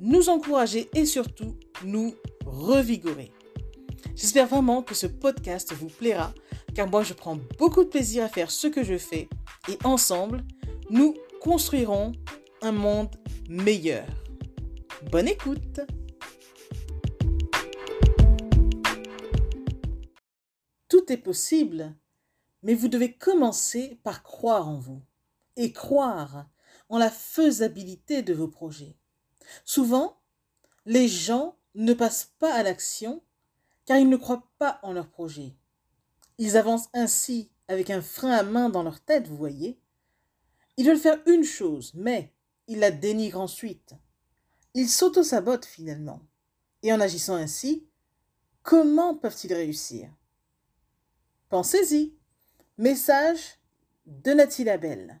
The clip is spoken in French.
nous encourager et surtout nous revigorer. J'espère vraiment que ce podcast vous plaira car moi je prends beaucoup de plaisir à faire ce que je fais et ensemble, nous construirons un monde meilleur. Bonne écoute Tout est possible, mais vous devez commencer par croire en vous et croire en la faisabilité de vos projets. Souvent, les gens ne passent pas à l'action car ils ne croient pas en leur projet. Ils avancent ainsi avec un frein à main dans leur tête, vous voyez. Ils veulent faire une chose, mais ils la dénigrent ensuite. Ils s'auto-sabotent finalement. Et en agissant ainsi, comment peuvent-ils réussir? Pensez-y. Message de Nathalie Labelle.